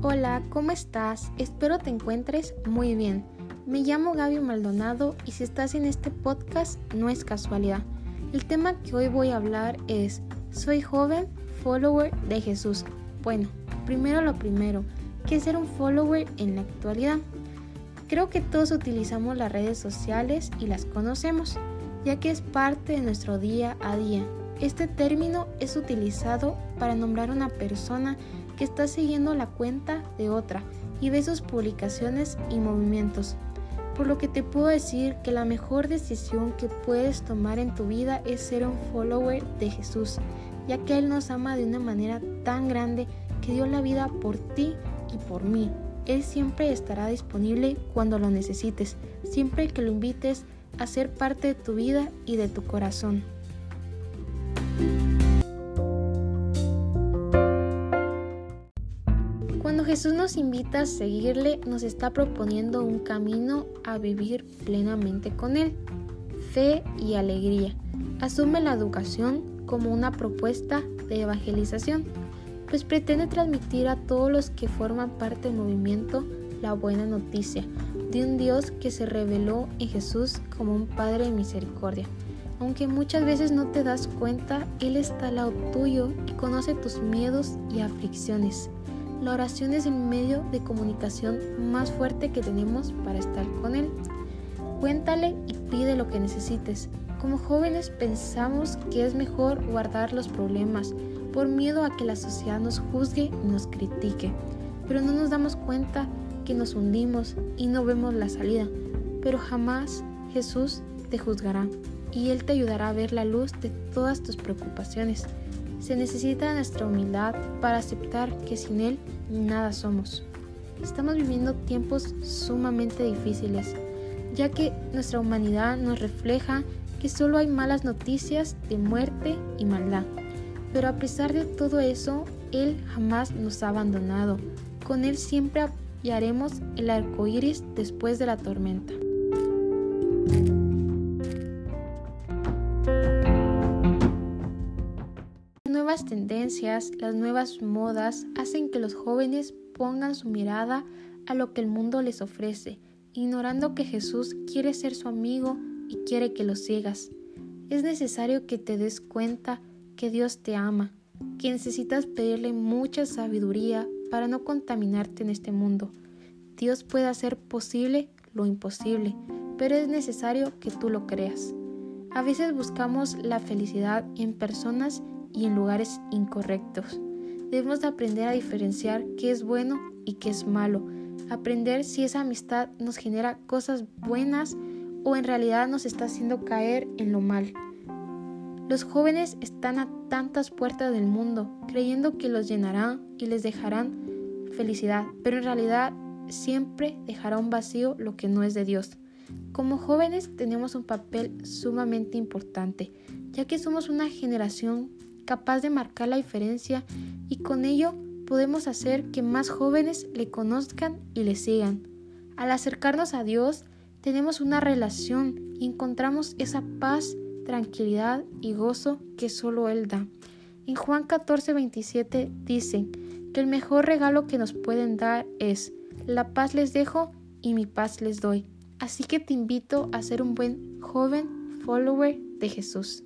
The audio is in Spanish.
Hola, ¿cómo estás? Espero te encuentres muy bien. Me llamo Gaby Maldonado y si estás en este podcast no es casualidad. El tema que hoy voy a hablar es Soy joven, follower de Jesús. Bueno, primero lo primero, ¿qué es ser un follower en la actualidad? Creo que todos utilizamos las redes sociales y las conocemos, ya que es parte de nuestro día a día. Este término es utilizado para nombrar a una persona que está siguiendo la cuenta de otra y ve sus publicaciones y movimientos. Por lo que te puedo decir que la mejor decisión que puedes tomar en tu vida es ser un follower de Jesús, ya que Él nos ama de una manera tan grande que dio la vida por ti y por mí. Él siempre estará disponible cuando lo necesites, siempre que lo invites a ser parte de tu vida y de tu corazón. Jesús nos invita a seguirle, nos está proponiendo un camino a vivir plenamente con Él. Fe y alegría. Asume la educación como una propuesta de evangelización pues pretende transmitir a todos los que forman parte del movimiento la buena noticia de un Dios que se reveló en Jesús como un Padre de misericordia. Aunque muchas veces no te das cuenta, Él está al lado tuyo y conoce tus miedos y aflicciones. La oración es el medio de comunicación más fuerte que tenemos para estar con Él. Cuéntale y pide lo que necesites. Como jóvenes pensamos que es mejor guardar los problemas, por miedo a que la sociedad nos juzgue y nos critique. Pero no nos damos cuenta que nos hundimos y no vemos la salida. Pero jamás Jesús te juzgará y Él te ayudará a ver la luz de todas tus preocupaciones. Se necesita nuestra humildad para aceptar que sin Él nada somos. Estamos viviendo tiempos sumamente difíciles, ya que nuestra humanidad nos refleja que solo hay malas noticias de muerte y maldad. Pero a pesar de todo eso, Él jamás nos ha abandonado. Con Él siempre hallaremos el arco iris después de la tormenta. Nuevas tendencias, las nuevas modas hacen que los jóvenes pongan su mirada a lo que el mundo les ofrece, ignorando que Jesús quiere ser su amigo y quiere que lo sigas. Es necesario que te des cuenta que Dios te ama, que necesitas pedirle mucha sabiduría para no contaminarte en este mundo. Dios puede hacer posible lo imposible, pero es necesario que tú lo creas. A veces buscamos la felicidad en personas y en lugares incorrectos. Debemos aprender a diferenciar qué es bueno y qué es malo, aprender si esa amistad nos genera cosas buenas o en realidad nos está haciendo caer en lo mal. Los jóvenes están a tantas puertas del mundo, creyendo que los llenarán y les dejarán felicidad, pero en realidad siempre dejará un vacío lo que no es de Dios. Como jóvenes tenemos un papel sumamente importante, ya que somos una generación capaz de marcar la diferencia y con ello podemos hacer que más jóvenes le conozcan y le sigan. Al acercarnos a Dios, tenemos una relación y encontramos esa paz tranquilidad y gozo que solo Él da. En Juan 14, 27 dicen que el mejor regalo que nos pueden dar es, la paz les dejo y mi paz les doy. Así que te invito a ser un buen joven follower de Jesús.